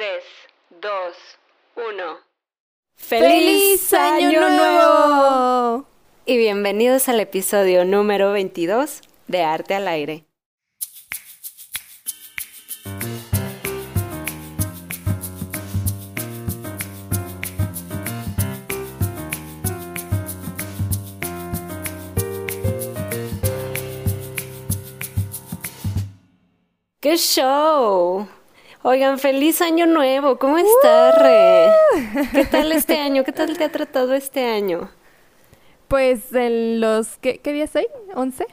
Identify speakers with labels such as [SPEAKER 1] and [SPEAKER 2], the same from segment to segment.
[SPEAKER 1] 3, 2, 1.
[SPEAKER 2] ¡Feliz Año Nuevo!
[SPEAKER 1] Y bienvenidos al episodio número 22 de Arte al Aire. ¡Qué show! Oigan, feliz año nuevo. ¿Cómo estás, Re? ¿Qué tal este año? ¿Qué tal te ha tratado este año?
[SPEAKER 2] Pues en los... ¿Qué, qué días hoy? ¿11?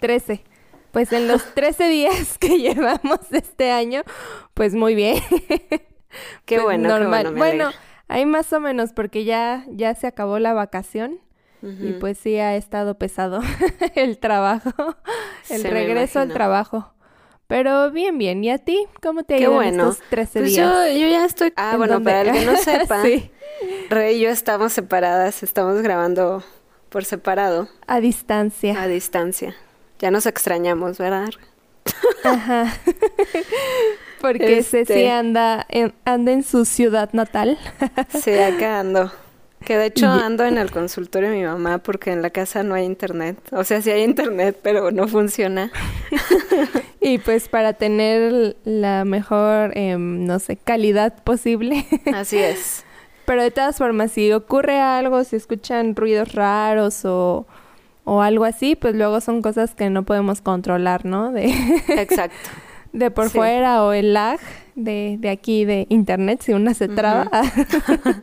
[SPEAKER 2] 13. Pues en los 13 días que llevamos este año, pues muy bien.
[SPEAKER 1] Qué
[SPEAKER 2] Pues
[SPEAKER 1] bueno, qué
[SPEAKER 2] normal.
[SPEAKER 1] bueno. me
[SPEAKER 2] bueno,
[SPEAKER 1] alegra.
[SPEAKER 2] hay más o menos porque ya, ya se acabó la vacación y pues sí ha estado pesado el trabajo, el
[SPEAKER 1] Se me
[SPEAKER 2] regreso al trabajo. Pero bien, bien. ¿Y a ti? ¿Cómo te ha ido en
[SPEAKER 1] bueno.
[SPEAKER 2] estos 13
[SPEAKER 1] Pues
[SPEAKER 2] días?
[SPEAKER 1] yo, yo ya estoy... Ah,
[SPEAKER 2] ¿En
[SPEAKER 1] bueno, para el que no sepa,
[SPEAKER 2] sí,
[SPEAKER 1] Re y yo estamos separadas, estamos grabando por separado,
[SPEAKER 2] a distancia.
[SPEAKER 1] a distancia. Ya nos extrañamos, ¿verdad?
[SPEAKER 2] Ajá. Porque
[SPEAKER 1] Este-
[SPEAKER 2] Ceci anda en, anda en su ciudad natal.
[SPEAKER 1] Sí, acá ando. Que de hecho ando en el consultorio de mi mamá porque en la casa no hay internet. O sea, sí hay internet, pero no funciona.
[SPEAKER 2] Y pues para tener la mejor, em, no sé, calidad posible.
[SPEAKER 1] Así es.
[SPEAKER 2] Pero de todas formas, si ocurre algo, si escuchan ruidos raros o, o algo así, pues luego son cosas que no podemos controlar, ¿no? De,
[SPEAKER 1] Exacto.
[SPEAKER 2] de por
[SPEAKER 1] Sí.
[SPEAKER 2] fuera o el lag de, de aquí de internet, si una se traba.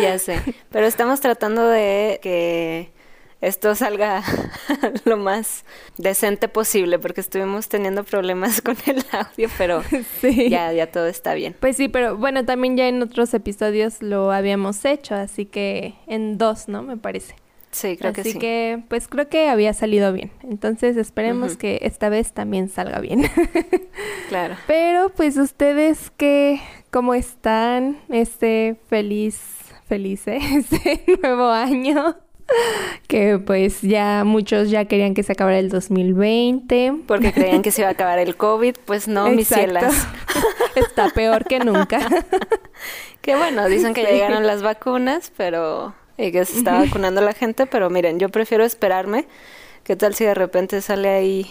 [SPEAKER 1] Ya sé. Pero estamos tratando de que esto salga lo más decente posible porque estuvimos teniendo problemas con el audio, pero
[SPEAKER 2] sí.
[SPEAKER 1] ya, ya todo está bien.
[SPEAKER 2] Pues sí, pero bueno, también ya en otros episodios lo habíamos hecho, así que en dos, ¿no? Me parece.
[SPEAKER 1] Sí, creo
[SPEAKER 2] así
[SPEAKER 1] que sí.
[SPEAKER 2] que, pues creo que había salido bien. Entonces esperemos que esta vez también salga bien.
[SPEAKER 1] Claro.
[SPEAKER 2] pero pues ustedes qué, cómo están este feliz, feliz, ¿eh? este nuevo año. Que pues ya muchos ya querían que se acabara el 2020.
[SPEAKER 1] Porque creían que se iba a acabar el COVID, pues no, mis cielas.
[SPEAKER 2] Está peor que nunca.
[SPEAKER 1] Que bueno, dicen que ya llegaron las vacunas, pero y que se está vacunando la gente, pero miren, yo prefiero esperarme. ¿Qué tal si de repente sale ahí?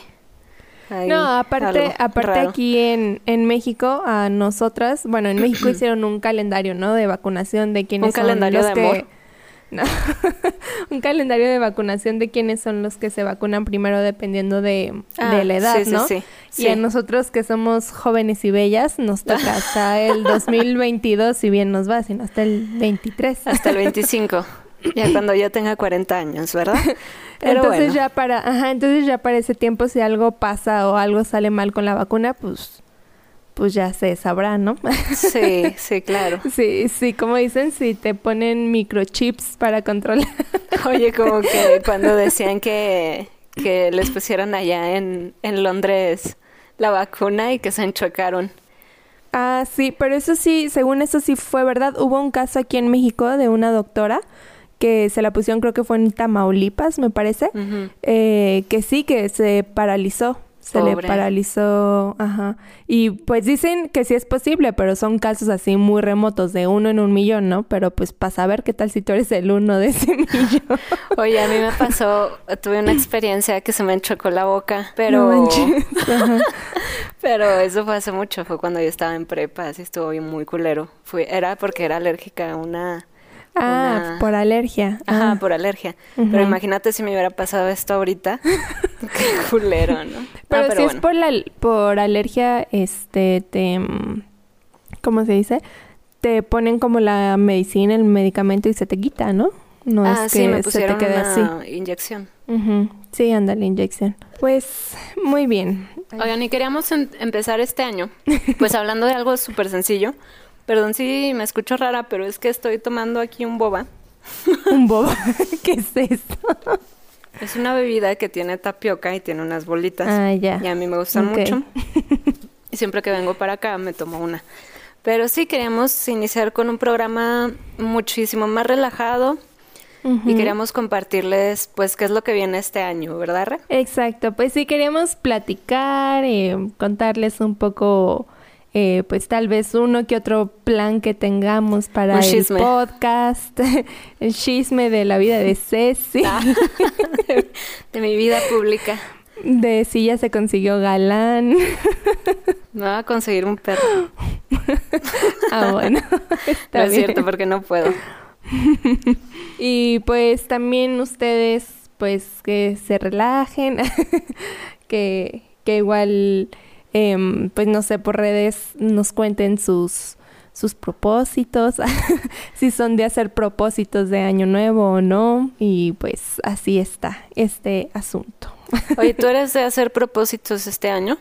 [SPEAKER 1] ahí
[SPEAKER 2] No, aparte, aparte
[SPEAKER 1] raro?
[SPEAKER 2] aquí en, en México, a nosotras, bueno, en México hicieron un calendario, ¿no? De vacunación de quienes
[SPEAKER 1] Un calendario
[SPEAKER 2] son los
[SPEAKER 1] de
[SPEAKER 2] que...
[SPEAKER 1] amor.
[SPEAKER 2] No. un calendario de vacunación de quienes son los que se vacunan primero dependiendo de,
[SPEAKER 1] Ah,
[SPEAKER 2] de la edad,
[SPEAKER 1] sí,
[SPEAKER 2] ¿no?
[SPEAKER 1] sí,
[SPEAKER 2] Y a nosotros que somos jóvenes y bellas, nos toca hasta el 2022, si bien nos va, sino hasta el 23.
[SPEAKER 1] Hasta el 25. Ya cuando yo tenga 40 años, ¿verdad? Pero
[SPEAKER 2] entonces
[SPEAKER 1] bueno.
[SPEAKER 2] ya para, ajá, entonces ya para ese tiempo si algo pasa o algo sale mal con la vacuna, pues pues ya se sabrá, ¿no?
[SPEAKER 1] Sí, sí, claro.
[SPEAKER 2] sí, sí, como dicen, si te ponen microchips para controlar.
[SPEAKER 1] Oye, como que cuando decían que, que les pusieron allá en, en Londres la vacuna y que se enchocaron.
[SPEAKER 2] ah, sí, pero eso sí, según eso sí fue verdad. Hubo un caso aquí en México de una doctora que se la pusieron, creo que fue en Tamaulipas, me parece, eh, que sí, que se paralizó. Se le paralizó, ajá. Y pues dicen que sí es posible, pero son casos así muy remotos, de uno en un millón, ¿no? Pero pues para saber qué tal si tú eres el uno de ese millón.
[SPEAKER 1] Oye, a mí me pasó, tuve una experiencia que se me enchocó la boca, pero,
[SPEAKER 2] No
[SPEAKER 1] pero eso fue hace mucho, fue cuando yo estaba en prepa, así estuvo bien muy culero. Fui, era porque era alérgica a una,
[SPEAKER 2] Ah,
[SPEAKER 1] Una-
[SPEAKER 2] por alergia.
[SPEAKER 1] ajá,
[SPEAKER 2] Ah.
[SPEAKER 1] por alergia. Pero imagínate si me hubiera pasado esto ahorita, qué culero, ¿no?
[SPEAKER 2] Pero,
[SPEAKER 1] Ah,
[SPEAKER 2] si es por, la, por alergia, este, te... mm, ¿Cómo se dice? Te ponen como la medicina, el medicamento y se te quita, ¿no? No
[SPEAKER 1] ah,
[SPEAKER 2] es
[SPEAKER 1] sí,
[SPEAKER 2] que
[SPEAKER 1] me
[SPEAKER 2] se te quede así.
[SPEAKER 1] inyección.
[SPEAKER 2] Ujú. Sí, anda la inyección. Pues, muy bien.
[SPEAKER 1] Oigan, y queríamos em- empezar este año, pues hablando de algo súper sencillo. Perdón si me escucho rara, pero es que estoy tomando aquí un boba.
[SPEAKER 2] Un bobo. ¿Qué es esto?
[SPEAKER 1] Es una bebida que tiene tapioca y tiene unas bolitas.
[SPEAKER 2] Ah, ya.
[SPEAKER 1] Y a mí me gustan mucho. Y siempre que vengo para acá me tomo una. Pero sí queríamos iniciar con un programa muchísimo más relajado y queríamos compartirles pues qué es lo que viene este año, ¿verdad? Re?
[SPEAKER 2] Exacto, pues sí queríamos platicar, eh, contarles un poco eh, pues tal vez uno que otro plan que tengamos para el podcast, el chisme de la vida de Ceci,
[SPEAKER 1] Ah, de mi vida pública.
[SPEAKER 2] de si ya se consiguió galán.
[SPEAKER 1] Me voy a conseguir un perro.
[SPEAKER 2] ah, bueno,
[SPEAKER 1] No
[SPEAKER 2] está
[SPEAKER 1] es
[SPEAKER 2] bien.
[SPEAKER 1] cierto, porque no puedo.
[SPEAKER 2] Y pues también ustedes, pues que se relajen, que, que igual, em, pues no sé, por redes nos cuenten sus, sus propósitos, si son de hacer propósitos de año nuevo o no, y pues así está este asunto.
[SPEAKER 1] Oye, ¿tú eres de hacer propósitos este año?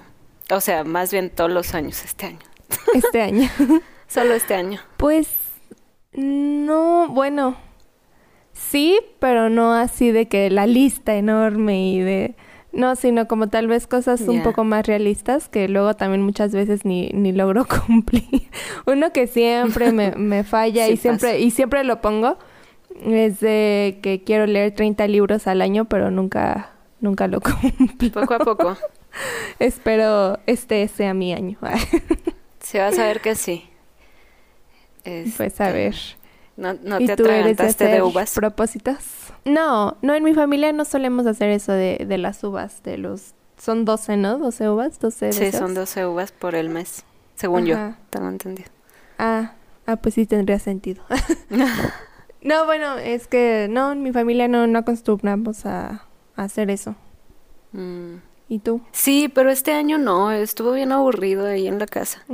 [SPEAKER 1] O sea, más bien todos los años este año.
[SPEAKER 2] Este año.
[SPEAKER 1] Solo este año.
[SPEAKER 2] Pues no, bueno, sí, pero no así de que la lista enorme y de... No, sino como tal vez cosas un poco más realistas que luego también muchas veces ni, ni logro cumplir. Uno que siempre me, me falla
[SPEAKER 1] Sí
[SPEAKER 2] y siempre
[SPEAKER 1] pasa.
[SPEAKER 2] y siempre lo pongo es de que quiero leer 30 libros al año, pero nunca nunca lo cumplo.
[SPEAKER 1] Poco a poco.
[SPEAKER 2] Espero este sea mi año.
[SPEAKER 1] Sí, vas a ver que sí.
[SPEAKER 2] pues a
[SPEAKER 1] Este,
[SPEAKER 2] ver.
[SPEAKER 1] No, no
[SPEAKER 2] ¿Y
[SPEAKER 1] te
[SPEAKER 2] tú eres de
[SPEAKER 1] atragantaste de, uvas.
[SPEAKER 2] propósitos? No, no, en mi familia no solemos hacer eso de, de las uvas, de los... Son 12, ¿no? 12 uvas, 12
[SPEAKER 1] Sí, son 12 uvas por el mes. Según yo, tengo entendido.
[SPEAKER 2] Ah, ah, pues sí tendría sentido. no, bueno, es que no, en mi familia no, no acostumbramos a, a hacer eso.
[SPEAKER 1] Mm.
[SPEAKER 2] ¿Y tú?
[SPEAKER 1] Sí, pero este año no. Estuvo bien aburrido ahí en la casa.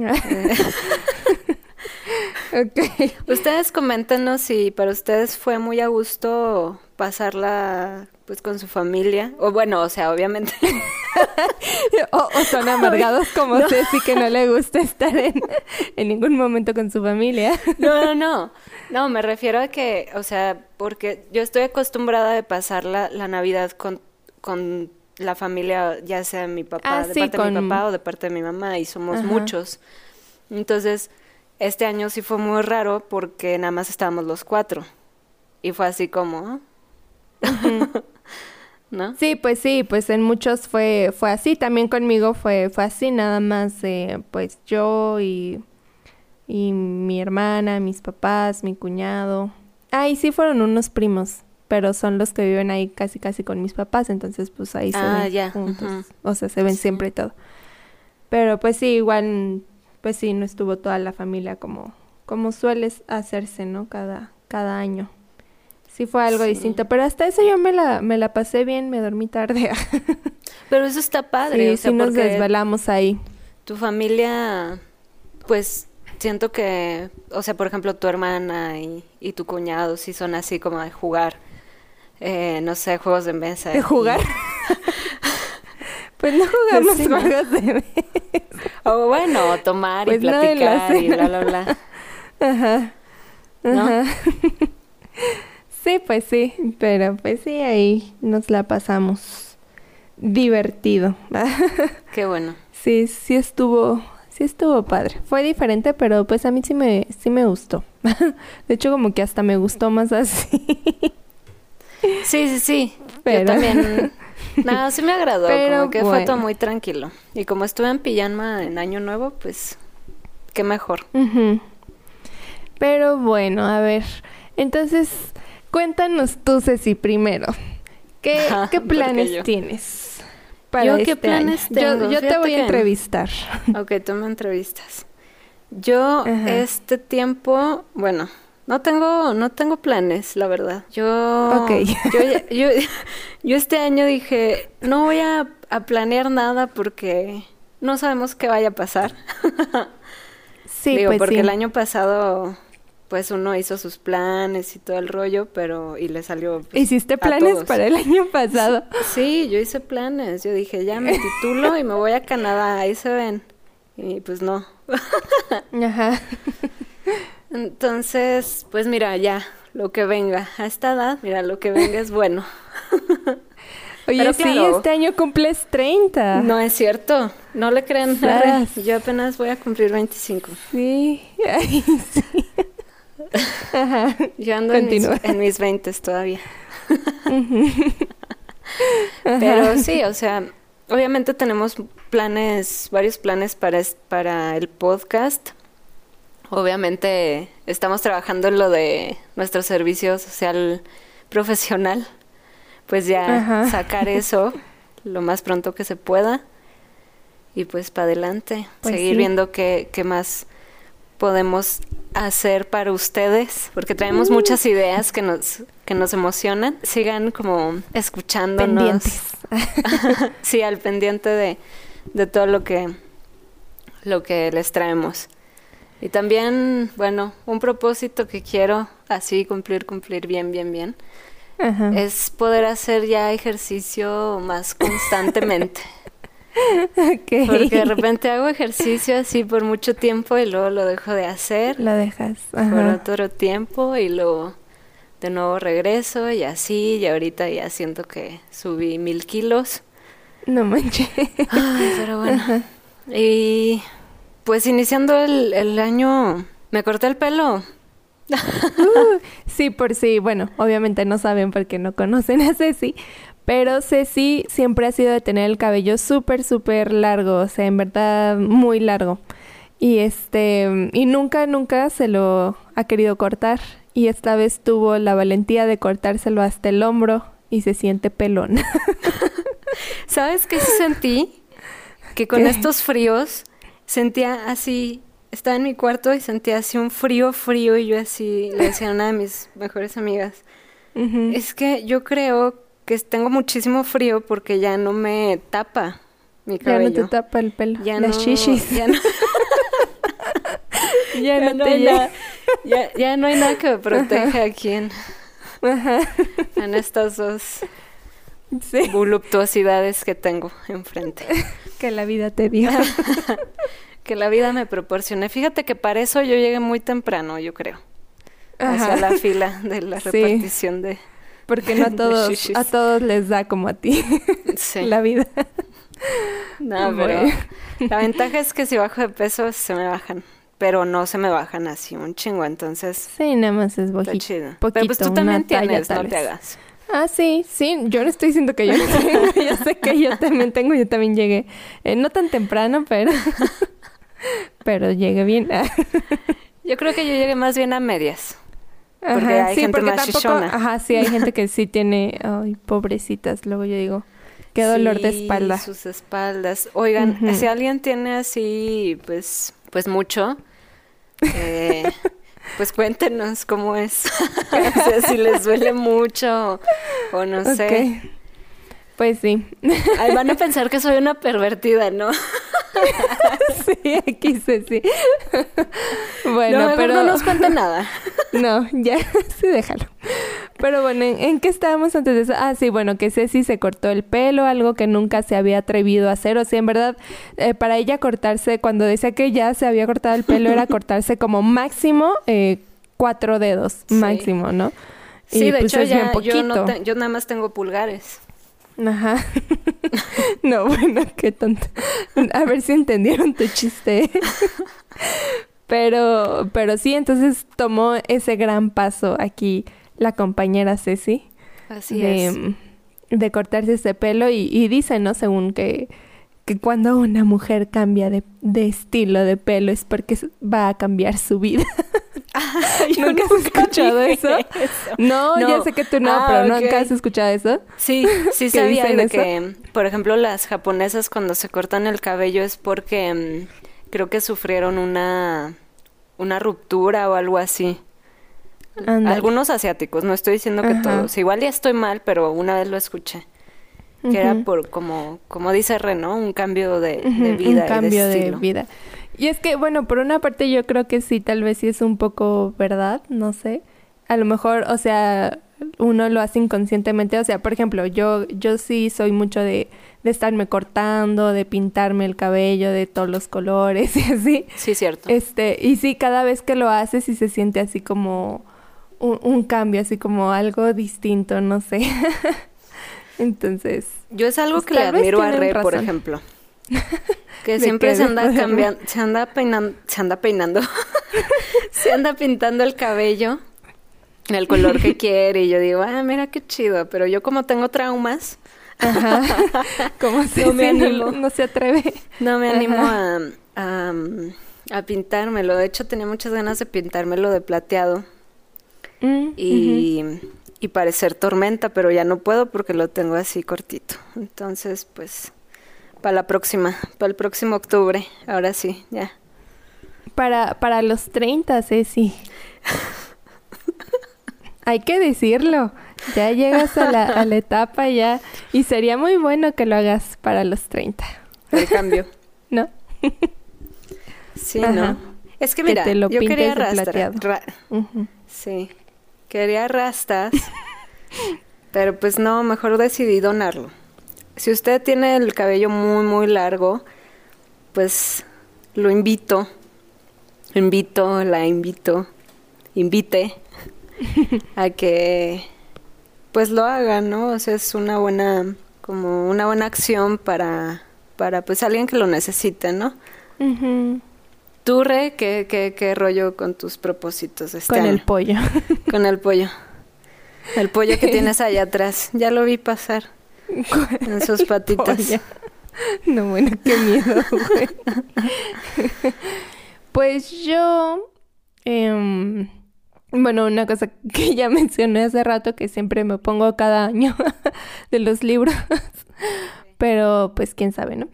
[SPEAKER 2] Ok.
[SPEAKER 1] Ustedes coméntenos si para ustedes fue muy a gusto pasarla pues con su familia. O bueno, o sea, obviamente.
[SPEAKER 2] o, o son amargados como Ceci que no le gusta estar en, en ningún momento con su familia.
[SPEAKER 1] No, no, no. No, me refiero a que, o sea, porque yo estoy acostumbrada de pasar la, la Navidad con, con la familia, ya sea mi papá,
[SPEAKER 2] Ah,
[SPEAKER 1] de
[SPEAKER 2] sí,
[SPEAKER 1] parte de mi papá o de parte de mi mamá, y somos
[SPEAKER 2] Ajá.
[SPEAKER 1] muchos. Entonces, este año sí fue muy raro porque nada más estábamos los cuatro. Y fue así como, ¿no?
[SPEAKER 2] Sí, pues sí, pues en muchos fue, fue así, también conmigo fue, fue así, nada más eh, pues yo y, y mi hermana, mis papás, mi cuñado. Ah, y sí fueron unos primos, pero son los que viven ahí casi casi con mis papás, entonces pues ahí se
[SPEAKER 1] Ah,
[SPEAKER 2] ven
[SPEAKER 1] ya,
[SPEAKER 2] juntos, o sea, se ven
[SPEAKER 1] Sí.
[SPEAKER 2] siempre y todo. Pero pues sí, igual, pues sí, no estuvo toda la familia como, como sueles hacerse, ¿no? Cada, cada año. Sí fue algo
[SPEAKER 1] Sí.
[SPEAKER 2] distinto, pero hasta eso yo me la, me la pasé bien, me dormí tarde.
[SPEAKER 1] Pero eso está padre,
[SPEAKER 2] sí,
[SPEAKER 1] o sea,
[SPEAKER 2] sí nos desvelamos ahí.
[SPEAKER 1] tu familia, pues siento que, o sea, por ejemplo, tu hermana y, y tu cuñado sí son así como de jugar, eh, no sé, juegos de mesa.
[SPEAKER 2] ¿De jugar? pues no jugamos
[SPEAKER 1] Sí, ¿no?
[SPEAKER 2] juegos de
[SPEAKER 1] O bueno, tomar
[SPEAKER 2] Pues
[SPEAKER 1] y
[SPEAKER 2] no
[SPEAKER 1] platicar y bla, bla, bla.
[SPEAKER 2] Ajá.
[SPEAKER 1] ¿No?
[SPEAKER 2] Sí, pues sí, pero pues sí, ahí nos la pasamos divertido.
[SPEAKER 1] Qué bueno.
[SPEAKER 2] sí, sí estuvo, sí estuvo padre. Fue diferente, pero pues a mí sí me, sí me gustó. De hecho, como que hasta me gustó más así.
[SPEAKER 1] Sí, sí, sí.
[SPEAKER 2] Pero-
[SPEAKER 1] Yo también. Nada, sí me agradó,
[SPEAKER 2] Pero
[SPEAKER 1] como que fue todo muy tranquilo. Y como estuve en pijama en Año Nuevo, pues qué mejor.
[SPEAKER 2] Pero bueno, a ver. Entonces, cuéntanos tú, Ceci, primero. ¿Qué,
[SPEAKER 1] Ajá,
[SPEAKER 2] qué
[SPEAKER 1] ¿por qué
[SPEAKER 2] planes
[SPEAKER 1] yo?
[SPEAKER 2] tienes para
[SPEAKER 1] ¿Yo
[SPEAKER 2] este
[SPEAKER 1] qué planes
[SPEAKER 2] año? Yo-
[SPEAKER 1] tengo?
[SPEAKER 2] Yo, te voy a entrevistar.
[SPEAKER 1] Ok, tú me entrevistas. Yo
[SPEAKER 2] Ajá.
[SPEAKER 1] este tiempo, bueno, no tengo, no tengo planes, la verdad. Yo,
[SPEAKER 2] Ok.
[SPEAKER 1] yo, yo, yo este año dije, no voy a, a planear nada porque no sabemos qué vaya a pasar.
[SPEAKER 2] Sí,
[SPEAKER 1] Digo,
[SPEAKER 2] pues
[SPEAKER 1] porque
[SPEAKER 2] sí.
[SPEAKER 1] el año pasado, pues uno hizo sus planes y todo el rollo, pero y le salió. pues,
[SPEAKER 2] ¿Hiciste
[SPEAKER 1] a
[SPEAKER 2] planes
[SPEAKER 1] todos.
[SPEAKER 2] para el año pasado?
[SPEAKER 1] Sí, yo hice planes. Yo dije, ya me titulo y me voy a Canadá, ahí se ven. Y pues no.
[SPEAKER 2] Ajá.
[SPEAKER 1] Entonces, pues mira, ya, lo que venga. A esta edad, mira, lo que venga es bueno.
[SPEAKER 2] Oye,
[SPEAKER 1] Pero
[SPEAKER 2] sí,
[SPEAKER 1] claro.
[SPEAKER 2] este año cumples 30.
[SPEAKER 1] No es cierto, no le crean. Yo apenas voy a cumplir 25.
[SPEAKER 2] Sí. Ay, sí. Ajá.
[SPEAKER 1] Yo ando en mis,
[SPEAKER 2] Continúa.
[SPEAKER 1] en mis 20 todavía. Pero sí, o sea, obviamente tenemos planes, varios planes para, para el podcast. Obviamente estamos trabajando en lo de nuestro servicio social profesional. Pues ya sacar eso lo más pronto que se pueda. Y pues para adelante. Pues seguir viendo qué, qué más podemos hacer para ustedes, porque traemos muchas ideas que nos, que nos emocionan. Sigan como escuchándonos. sí, al pendiente de, de todo lo que, lo que les traemos. Y también, bueno, un propósito que quiero así cumplir, cumplir bien, bien, bien, es poder hacer ya ejercicio más constantemente. Porque de repente hago ejercicio así por mucho tiempo y luego lo dejo de hacer.
[SPEAKER 2] Lo dejas.
[SPEAKER 1] Por otro tiempo y luego de nuevo regreso y así. Y ahorita ya siento que subí mil kilos.
[SPEAKER 2] No manches.
[SPEAKER 1] pero bueno. Y pues iniciando el, el año, me corté el pelo.
[SPEAKER 2] Uh, sí, por sí. Bueno, obviamente no saben porque no conocen a Ceci, pero Ceci siempre ha sido de tener el cabello súper, súper largo, o sea, en verdad muy largo. Y este, y nunca, nunca se lo ha querido cortar. Y esta vez tuvo la valentía de cortárselo hasta el hombro y se siente pelón.
[SPEAKER 1] ¿Sabes qué sentí? Que con estos fríos sentía así, estaba en mi cuarto y sentía así un frío, frío y yo así le decía a una de mis mejores amigas, es que yo creo que tengo muchísimo frío porque ya no me tapa mi cabello.
[SPEAKER 2] Ya no te tapa el pelo.
[SPEAKER 1] Ya
[SPEAKER 2] Las
[SPEAKER 1] no,
[SPEAKER 2] shishis.
[SPEAKER 1] Ya no, ya, no, hay nada, ya, no hay nada que me proteja aquí en, en estas dos voluptuosidades que tengo enfrente.
[SPEAKER 2] que la vida te dio.
[SPEAKER 1] que la vida me proporcione. Fíjate que para eso yo llegué muy temprano, yo creo. Hacia la fila de la repartición de
[SPEAKER 2] porque no a todos, a todos les da como a ti la vida.
[SPEAKER 1] No, pero la ventaja es que si bajo de peso se me bajan, pero no se me bajan así un chingo, entonces.
[SPEAKER 2] Sí, nada más es bajito.
[SPEAKER 1] Chido. pero pues tú también tienes, no te hagas.
[SPEAKER 2] Ah, sí, sí, yo no estoy diciendo que yo no tengo, yo sé que yo también tengo, yo también llegué, eh, no tan temprano, pero, pero llegué bien.
[SPEAKER 1] yo creo que yo llegué más bien a medias. Porque hay sí, gente más tampoco,
[SPEAKER 2] Ajá, sí, hay gente que sí tiene, ay, pobrecitas, luego yo digo, qué dolor de espalda.
[SPEAKER 1] sus espaldas. Oigan, si alguien tiene así, pues, pues mucho, eh, pues cuéntenos cómo es. o sea, si les duele mucho o no sé.
[SPEAKER 2] Pues sí.
[SPEAKER 1] Ay, van a pensar que soy una pervertida, ¿no?
[SPEAKER 2] sí, aquí sí, sí.
[SPEAKER 1] Bueno, pero no nos cuente nada.
[SPEAKER 2] no, ya, sí, déjalo. Pero bueno, ¿en, qué estábamos antes de eso? Ah, sí, bueno, que Ceci se cortó el pelo, algo que nunca se había atrevido a hacer. O sea, en verdad, eh, para ella cortarse, cuando decía que ya se había cortado el pelo, era cortarse como máximo eh, cuatro dedos, máximo, ¿no?
[SPEAKER 1] Sí, de pues, hecho, ya, yo, no yo nada más tengo pulgares.
[SPEAKER 2] Ajá. no, bueno, qué tonto. A ver si entendieron tu chiste. pero, pero sí, entonces tomó ese gran paso aquí la compañera Ceci.
[SPEAKER 1] Así de, es.
[SPEAKER 2] De cortarse ese pelo y, y dice, ¿no? Según que, que cuando una mujer cambia de, de estilo de pelo es porque va a cambiar su vida. ¿Nunca has escuchado eso? No, ya sé que tú no, ah, pero ¿nunca has escuchado eso?
[SPEAKER 1] Sí, sí sabía de que, por ejemplo, las japonesas cuando se cortan el cabello es porque mm, creo que sufrieron una, una ruptura o algo así. Algunos asiáticos, no estoy diciendo que todos. Igual ya estoy mal, pero una vez lo escuché. Que era por, como, como dice Reno, un cambio de, vida.
[SPEAKER 2] Un cambio
[SPEAKER 1] de
[SPEAKER 2] vida. Y es que, bueno, por una parte yo creo que sí, tal vez sí es un poco verdad, no sé. A lo mejor, o sea, uno lo hace inconscientemente. O sea, por ejemplo, yo, yo sí soy mucho de, de estarme cortando, de pintarme el cabello de todos los colores y así.
[SPEAKER 1] Sí, cierto.
[SPEAKER 2] Este, y sí, cada vez que lo haces sí se siente así como un, un cambio, así como algo distinto, no sé. Entonces.
[SPEAKER 1] Yo es algo pues que le admiro a Re, por ejemplo. Que siempre se anda cambiando, se anda peinando, se anda peinando, se anda pintando el cabello el color que quiere y yo digo, ah, mira qué chido, pero yo como tengo traumas,
[SPEAKER 2] Ajá. Como se,
[SPEAKER 1] No me
[SPEAKER 2] si no-
[SPEAKER 1] animo.
[SPEAKER 2] no se atreve.
[SPEAKER 1] No me animo a, a pintármelo. De hecho, tenía muchas ganas de pintármelo de plateado
[SPEAKER 2] Mm,
[SPEAKER 1] y, y parecer tormenta, pero ya no puedo porque lo tengo así cortito. Entonces, pues, para la próxima, para el próximo octubre, ahora sí, ya.
[SPEAKER 2] Para, para los 30, Ceci. Hay que decirlo. Ya llegas a la, a la etapa ya. Y sería muy bueno que lo hagas para los 30.
[SPEAKER 1] El cambio.
[SPEAKER 2] ¿No?
[SPEAKER 1] Sí,
[SPEAKER 2] Ajá.
[SPEAKER 1] ¿no? Es que
[SPEAKER 2] Que
[SPEAKER 1] mira,
[SPEAKER 2] te lo
[SPEAKER 1] yo quería rastas. sí, quería rastas, pero pues no, mejor decidí donarlo. Si usted tiene el cabello muy, muy largo, pues lo invito, invito, la invito, invite a que pues lo haga, ¿no? O sea, es una buena, como una buena acción para, para pues alguien que lo necesite, ¿no?
[SPEAKER 2] Ujú.
[SPEAKER 1] ¿Tú, Re, qué, qué, qué rollo con tus propósitos de este
[SPEAKER 2] Con el pollo.
[SPEAKER 1] Con el pollo. El pollo que tienes allá atrás. Ya lo vi pasar en sus patitas.
[SPEAKER 2] No, bueno, qué miedo, güey. Pues yo, em, bueno, una cosa que ya mencioné hace rato que siempre me pongo cada año de los libros, pero pues quién sabe, ¿no?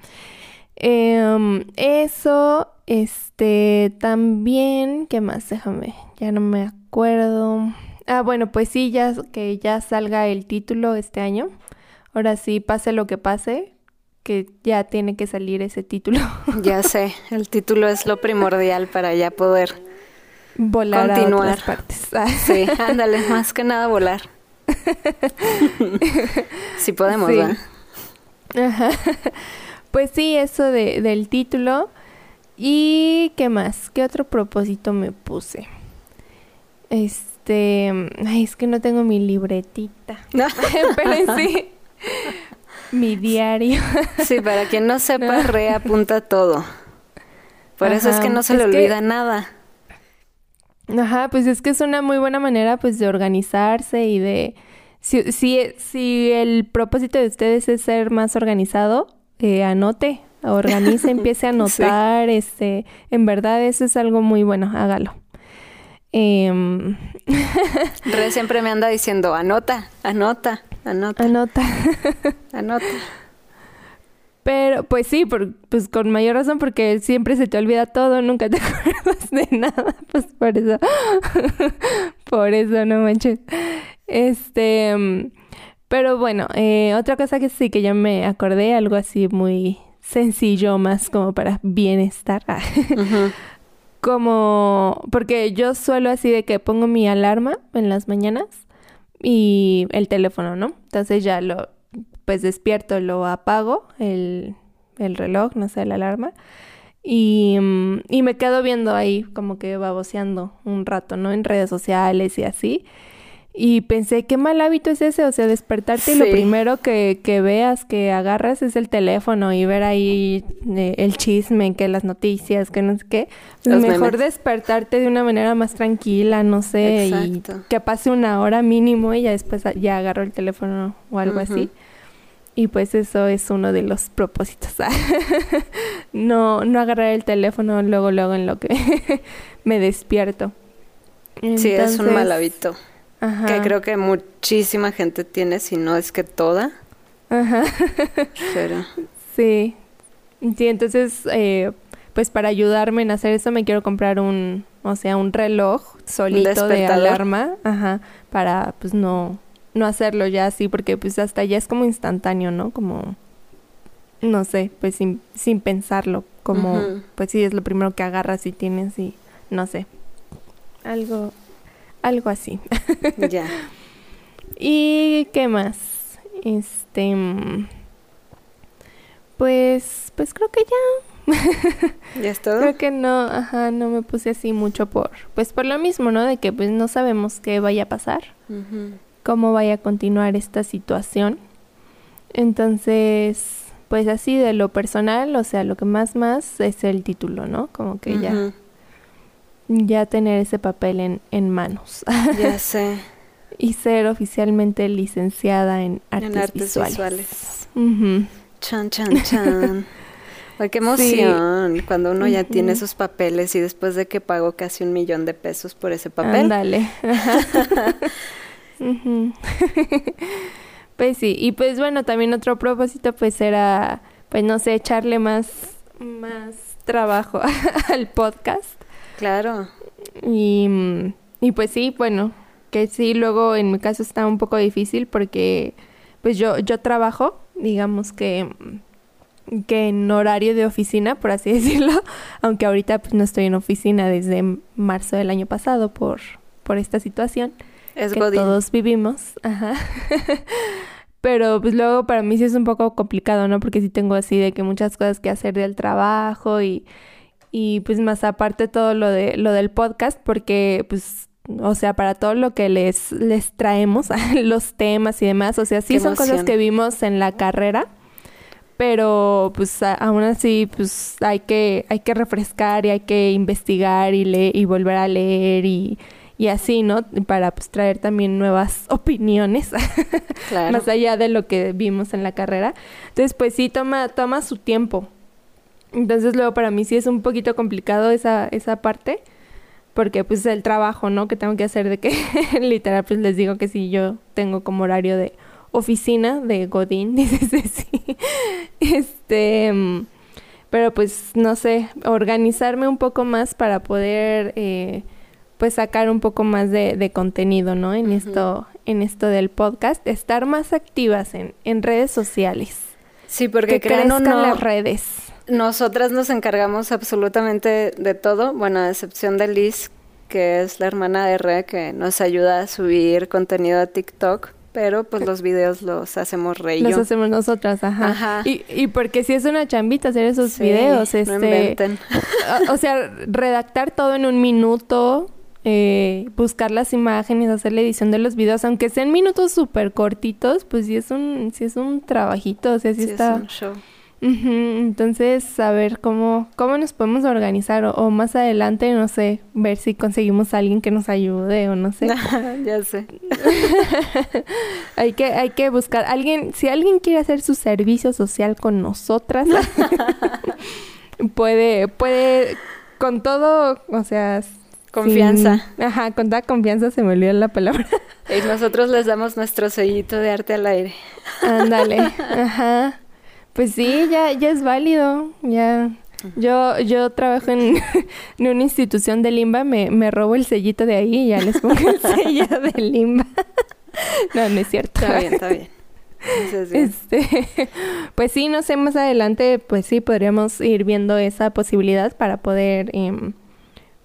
[SPEAKER 2] Em, eso, este, también, ¿qué más? Déjame, ya no me acuerdo. Ah, bueno, pues sí, ya que ya salga el título este año. Ahora sí, pase lo que pase, que ya tiene que salir ese título.
[SPEAKER 1] Ya sé, el título es lo primordial para ya poder.
[SPEAKER 2] Volar a
[SPEAKER 1] Continuar.
[SPEAKER 2] otras partes.
[SPEAKER 1] Sí, ándale, más que nada volar. Si podemos,
[SPEAKER 2] Sí.
[SPEAKER 1] ¿verdad?
[SPEAKER 2] Ajá. Pues sí, eso de, del título. ¿Y qué más? ¿Qué otro propósito me puse? Este, ay, es que no tengo mi libretita.
[SPEAKER 1] No.
[SPEAKER 2] Pero sí, mi diario.
[SPEAKER 1] Sí, para quien no sepa, Re apunta todo. Por eso es que no se le
[SPEAKER 2] que-
[SPEAKER 1] olvida nada.
[SPEAKER 2] Ajá, pues es que es una muy buena manera pues de organizarse y de... Si, si, si el propósito de ustedes es ser más organizado, eh, anote, organice, empiece a anotar, este, en verdad eso es algo muy bueno, hágalo. Em,
[SPEAKER 1] Re siempre me anda diciendo, anota, anota, anota,
[SPEAKER 2] anota.
[SPEAKER 1] anota.
[SPEAKER 2] Pero, pues sí, por- pues con mayor razón, porque siempre se te olvida todo, nunca te acuerdas de nada, pues por eso, por eso, no manches. Este, pero bueno, eh, otra cosa que sí que ya me acordé, algo así muy sencillo, más como para bienestar. Como, porque yo suelo así de que pongo mi alarma en las mañanas y el teléfono, ¿no? Entonces ya lo, pues despierto, lo apago, el, el reloj, no sé, la alarma. Y, mm, y me quedo viendo ahí como que baboseando un rato, ¿no? En redes sociales y así. Y pensé, qué mal hábito es ese, o sea, despertarte y lo primero que, que veas, que agarras es el teléfono y ver ahí eh, el chisme, que las noticias, que no sé qué.
[SPEAKER 1] Los
[SPEAKER 2] mejor
[SPEAKER 1] memes.
[SPEAKER 2] despertarte de una manera más tranquila, no sé,
[SPEAKER 1] Exacto.
[SPEAKER 2] y que pase una hora mínimo y ya después ya agarro el teléfono o algo así. Y pues eso es uno de los propósitos. no, no agarrar el teléfono luego, luego en lo que me despierto.
[SPEAKER 1] Sí, es un mal hábito.
[SPEAKER 2] Ajá.
[SPEAKER 1] Que creo que muchísima gente tiene, si no es que toda.
[SPEAKER 2] Ajá.
[SPEAKER 1] Pero
[SPEAKER 2] Sí. Sí, entonces, eh, pues para ayudarme en hacer eso me quiero comprar un, o sea, un reloj solito de alarma, ajá, para pues no, no hacerlo ya así, porque pues hasta ya es como instantáneo, ¿no? Como, no sé, pues sin, sin pensarlo, como, pues sí, es lo primero que agarras y tienes y, no sé, algo, algo así.
[SPEAKER 1] ya.
[SPEAKER 2] ¿Y qué más? Este, pues, pues creo que ya.
[SPEAKER 1] ¿Ya es todo?
[SPEAKER 2] Creo que no, ajá, no me puse así mucho por, pues por lo mismo, ¿no? De que pues no sabemos qué vaya a pasar, cómo vaya a continuar esta situación. Entonces, pues así de lo personal, o sea, lo que más más es el título, ¿no? Como que ya tener ese papel en, en manos.
[SPEAKER 1] Ya sé.
[SPEAKER 2] y ser oficialmente licenciada en artes,
[SPEAKER 1] en artes
[SPEAKER 2] visuales.
[SPEAKER 1] visuales.
[SPEAKER 2] Ujú.
[SPEAKER 1] Chan, chan, chan. Ay, qué emoción cuando uno ya tiene sus papeles y después de que pagó casi un millón de pesos por ese papel.
[SPEAKER 2] Ujú. pues sí, y pues bueno, también otro propósito pues era, pues no sé, echarle más, más trabajo al podcast.
[SPEAKER 1] Claro.
[SPEAKER 2] Y, y pues sí, bueno, que sí, luego en mi caso está un poco difícil porque pues yo, yo trabajo, digamos que, que en horario de oficina, por así decirlo, aunque ahorita pues no estoy en oficina desde marzo del año pasado por, por esta situación
[SPEAKER 1] Es
[SPEAKER 2] que
[SPEAKER 1] Godín.
[SPEAKER 2] todos vivimos, ajá. Pero pues luego para mí sí es un poco complicado, ¿no? Porque sí tengo así de que muchas cosas que hacer del trabajo y, y pues más aparte todo lo de lo del podcast, porque pues, o sea, para todo lo que les, les traemos, los temas y demás, o sea, sí
[SPEAKER 1] Qué
[SPEAKER 2] son cosas que vimos en la carrera, pero pues a- aún así pues hay que, hay que refrescar y hay que investigar y leer y volver a leer y, y así, ¿no? Para pues traer también nuevas opiniones
[SPEAKER 1] Claro.
[SPEAKER 2] más allá de lo que vimos en la carrera. Entonces, pues sí, toma, toma su tiempo. Entonces, luego para mí sí es un poquito complicado esa, esa parte, porque pues el trabajo, ¿no? Que tengo que hacer de que, literal, pues les digo que sí, yo tengo como horario de oficina, de Godín, dices sí. Este, pero pues, no sé, organizarme un poco más para poder... eh, pues sacar un poco más de, de contenido, ¿no? En esto, en esto del podcast, estar más activas en, en redes sociales.
[SPEAKER 1] Sí, porque
[SPEAKER 2] que
[SPEAKER 1] crean o
[SPEAKER 2] crezcan
[SPEAKER 1] no,
[SPEAKER 2] las redes.
[SPEAKER 1] Nosotras nos encargamos absolutamente de todo, bueno, a excepción de Liz, que es la hermana de Re, que nos ayuda a subir contenido a TikTok, pero pues los videos los hacemos Re y
[SPEAKER 2] Los hacemos nosotras, ajá.
[SPEAKER 1] Ajá.
[SPEAKER 2] Y, y porque sí es una chambita hacer esos
[SPEAKER 1] Sí,
[SPEAKER 2] videos,
[SPEAKER 1] no
[SPEAKER 2] este,
[SPEAKER 1] inventen.
[SPEAKER 2] o- o sea, redactar todo en un minuto, eh, buscar las imágenes, hacer la edición de los videos, aunque sean minutos súper cortitos, pues sí es un, sí es un trabajito, o sea, sí,
[SPEAKER 1] Sí, es
[SPEAKER 2] está.
[SPEAKER 1] un show.
[SPEAKER 2] Entonces, saber cómo, cómo nos podemos organizar o, o más adelante, no sé, ver si conseguimos a alguien que nos ayude o no sé.
[SPEAKER 1] ya sé.
[SPEAKER 2] hay que, hay que buscar alguien, si alguien quiere hacer su servicio social con nosotras, puede, puede, con todo, o sea,
[SPEAKER 1] Confianza.
[SPEAKER 2] sin- ajá, con toda confianza se me olvidó la palabra.
[SPEAKER 1] Y nosotros les damos nuestro sellito de arte al aire.
[SPEAKER 2] Ándale, ajá. Pues sí, ya, ya es válido, ya. Yo, yo trabajo en, en una institución de Limba, me, me robo el sellito de ahí y ya les pongo el sello de Limba. No, no es cierto.
[SPEAKER 1] Está bien, está bien. Eso es bien.
[SPEAKER 2] Este, pues sí, no sé, más adelante, pues sí, podríamos ir viendo esa posibilidad para poder, em,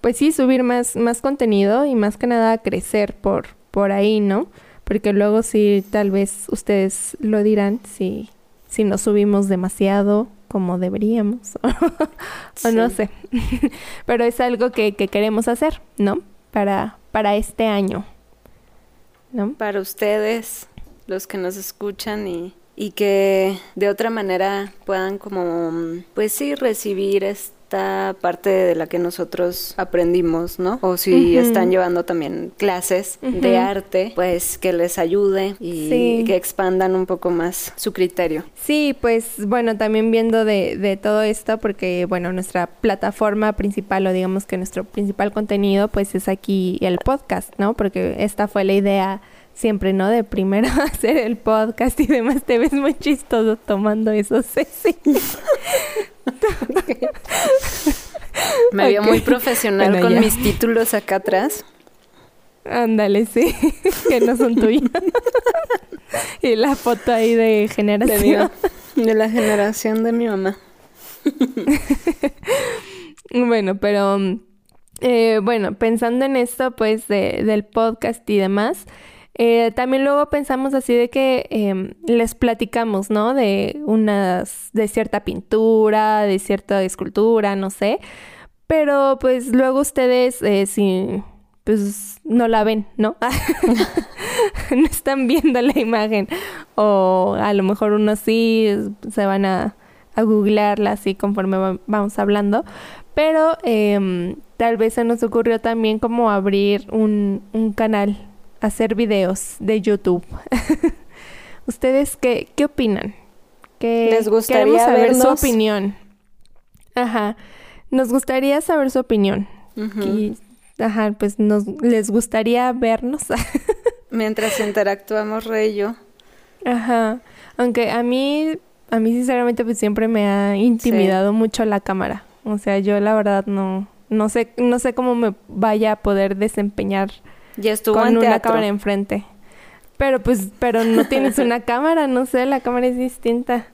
[SPEAKER 2] pues sí, subir más, más contenido y más que nada crecer por, por ahí, ¿no? Porque luego sí, tal vez ustedes lo dirán si, si nos subimos demasiado como deberíamos, o no sé. Pero es algo que, que queremos hacer, ¿no? Para, para este año, ¿no?
[SPEAKER 1] Para ustedes, los que nos escuchan y, y que de otra manera puedan como, pues sí, recibir esta parte de la que nosotros aprendimos, ¿no? O si están llevando también clases de arte, pues que les ayude y
[SPEAKER 2] Sí.
[SPEAKER 1] que expandan un poco más su criterio.
[SPEAKER 2] Sí, pues bueno, también viendo de, de todo esto, porque bueno, nuestra plataforma principal o digamos que nuestro principal contenido pues es aquí el podcast, ¿no? Porque esta fue la idea siempre, ¿no? De primero hacer el podcast y demás. Te ves muy chistoso tomando eso, Ceci.
[SPEAKER 1] Me veo muy profesional
[SPEAKER 2] Bueno,
[SPEAKER 1] con
[SPEAKER 2] ya.
[SPEAKER 1] mis títulos acá atrás.
[SPEAKER 2] Ándale, sí, que no son tuyos. y la foto ahí de
[SPEAKER 1] De, mi
[SPEAKER 2] generación.
[SPEAKER 1] ma- de la generación de mi mamá.
[SPEAKER 2] Bueno, pero eh, bueno, pensando en esto, pues, de- del podcast y demás, eh, también luego pensamos así de que em, les platicamos, ¿no? De unas, de cierta pintura, de cierta escultura, no sé. Pero pues luego ustedes, eh, si, pues, no la ven, ¿no? no están viendo la imagen. O a lo mejor unos sí se van a, a googlearla así conforme va- vamos hablando. Pero em, tal vez se nos ocurrió también como abrir un, un canal hacer videos de YouTube. ¿Ustedes qué, qué opinan?
[SPEAKER 1] ¿Qué, Les gustaría
[SPEAKER 2] saber su opinión. Ajá. Nos gustaría saber su opinión. y, ajá, pues nos les gustaría vernos.
[SPEAKER 1] Mientras interactuamos, Rey y yo.
[SPEAKER 2] Ajá. Aunque a mí, a mí sinceramente, pues siempre me ha intimidado mucho la cámara. O sea, yo la verdad no, no sé, no sé cómo me vaya a poder desempeñar
[SPEAKER 1] ya estuvo
[SPEAKER 2] con una cámara enfrente. Pero pues, pero no tienes una cámara, no sé, la cámara es distinta.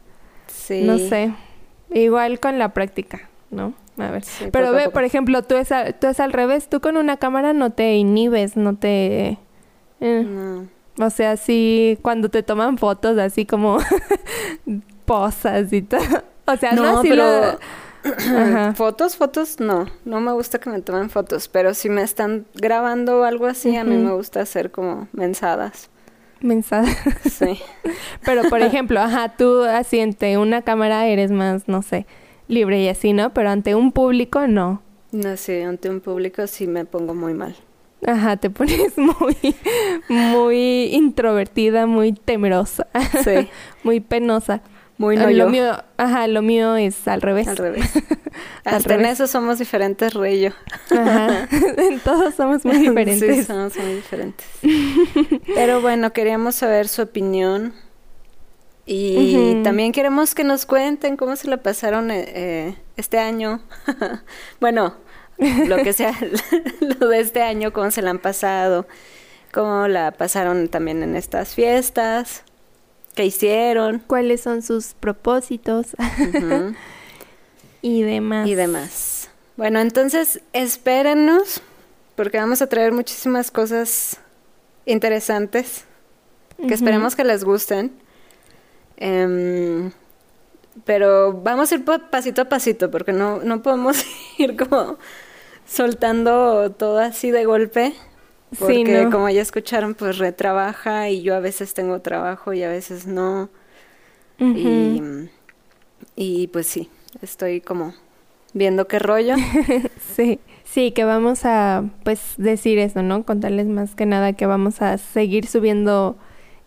[SPEAKER 2] Sí. No sé. Igual con la práctica, ¿no? A ver. pero ve, por ejemplo, tú es, tú es al revés, tú con una cámara no te inhibes, no te... Eh. O sea, sí, cuando te toman fotos así como posas y todo. O sea, no, así
[SPEAKER 1] pero... Fotos, fotos, no. No me gusta que me tomen fotos, pero si me están grabando o algo así, a mí me gusta hacer como mensadas.
[SPEAKER 2] Mensadas. Sí. pero, por ejemplo, ajá, tú así ante una cámara eres más, no sé, libre y así, ¿no? Pero ante un público, no.
[SPEAKER 1] No, sí, ante un público sí me pongo muy mal.
[SPEAKER 2] Ajá, te pones muy, muy introvertida, muy temerosa. Sí. muy penosa. Muy no lo mío, ajá, lo mío es al revés.
[SPEAKER 1] Al revés. Hasta en eso somos diferentes, Rey
[SPEAKER 2] Ajá. en todos somos muy diferentes.
[SPEAKER 1] Sí, somos muy diferentes. Pero bueno, queríamos saber su opinión. Y también queremos que nos cuenten cómo se la pasaron eh, eh este año. bueno, lo que sea, lo de este año, cómo se la han pasado, cómo la pasaron también en estas fiestas. ¿Qué hicieron?
[SPEAKER 2] ¿Cuáles son sus propósitos? y demás.
[SPEAKER 1] Y demás. Bueno, entonces espérennos porque vamos a traer muchísimas cosas interesantes que esperemos que les gusten. Em, pero vamos a ir pasito a pasito porque no, no podemos ir como soltando todo así de golpe. Porque como ya escucharon, pues retrabaja y yo a veces tengo trabajo y a veces no. y, y pues sí, estoy como viendo qué rollo.
[SPEAKER 2] sí, sí, que vamos a pues decir eso, ¿no? Contarles más que nada que vamos a seguir subiendo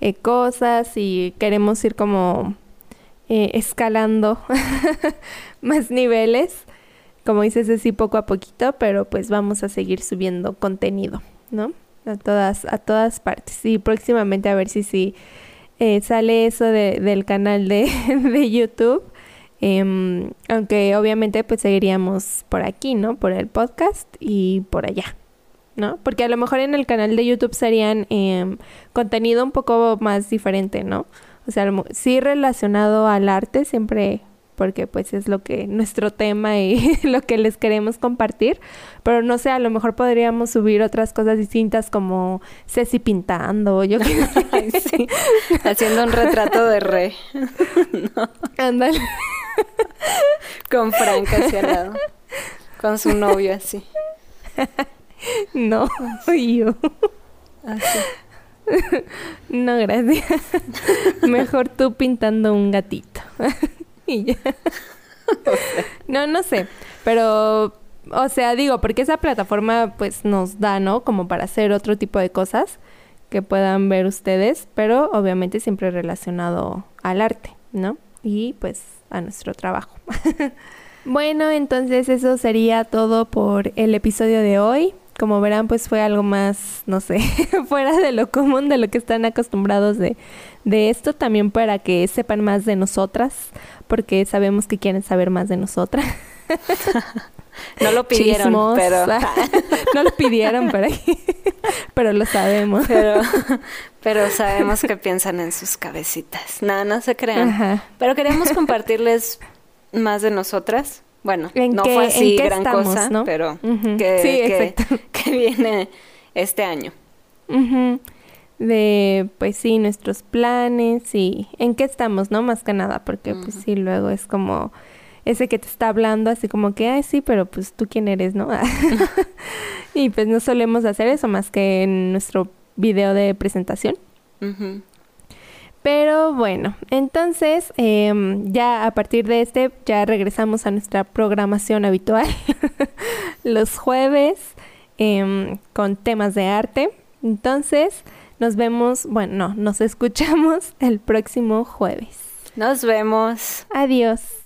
[SPEAKER 2] eh, cosas y queremos ir como eh, escalando más niveles. Como dices, así poco a poquito, pero pues vamos a seguir subiendo contenido. ¿No? A todas, a todas partes. Y próximamente a ver si sí eh, sale eso de, del canal de, de YouTube. Em, aunque obviamente pues seguiríamos por aquí, ¿no? Por el podcast y por allá, ¿no? Porque a lo mejor en el canal de YouTube serían eh, contenido un poco más diferente, ¿no? O sea, sí relacionado al arte, siempre porque pues es lo que nuestro tema y lo que les queremos compartir, pero no sé, a lo mejor podríamos subir otras cosas distintas como Ceci pintando, yo
[SPEAKER 1] sí. haciendo un retrato de re.
[SPEAKER 2] Ándale.
[SPEAKER 1] Con Frank hacia al lado. Con su novio así.
[SPEAKER 2] No, yo. Así. No, gracias. Mejor tú pintando un gatito. no, no sé, pero, o sea, digo, porque esa plataforma pues nos da, ¿no? Como para hacer otro tipo de cosas que puedan ver ustedes, pero obviamente siempre relacionado al arte, ¿no? Y pues a nuestro trabajo. bueno, entonces eso sería todo por el episodio de hoy como verán, pues fue algo más, no sé, fuera de lo común, de lo que están acostumbrados de, de esto, también para que sepan más de nosotras, porque sabemos que quieren saber más de nosotras.
[SPEAKER 1] no lo pidieron, pero...
[SPEAKER 2] no lo pidieron, pero, pero lo sabemos.
[SPEAKER 1] Pero, pero sabemos que piensan en sus cabecitas. No, no se crean. Pero queremos compartirles más de nosotras bueno, no fue así gran cosa, ¿no? pero que, que, viene este año.
[SPEAKER 2] De, pues sí, nuestros planes y en qué estamos, ¿no? Más que nada, porque pues sí, luego es como ese que te está hablando así como que, ay, sí, pero pues tú quién eres, ¿no? y pues no solemos hacer eso más que en nuestro video de presentación. Pero bueno, entonces em, ya a partir de este ya regresamos a nuestra programación habitual los jueves em, con temas de arte. Entonces, nos vemos, bueno, no, nos escuchamos el próximo jueves.
[SPEAKER 1] Nos vemos.
[SPEAKER 2] Adiós.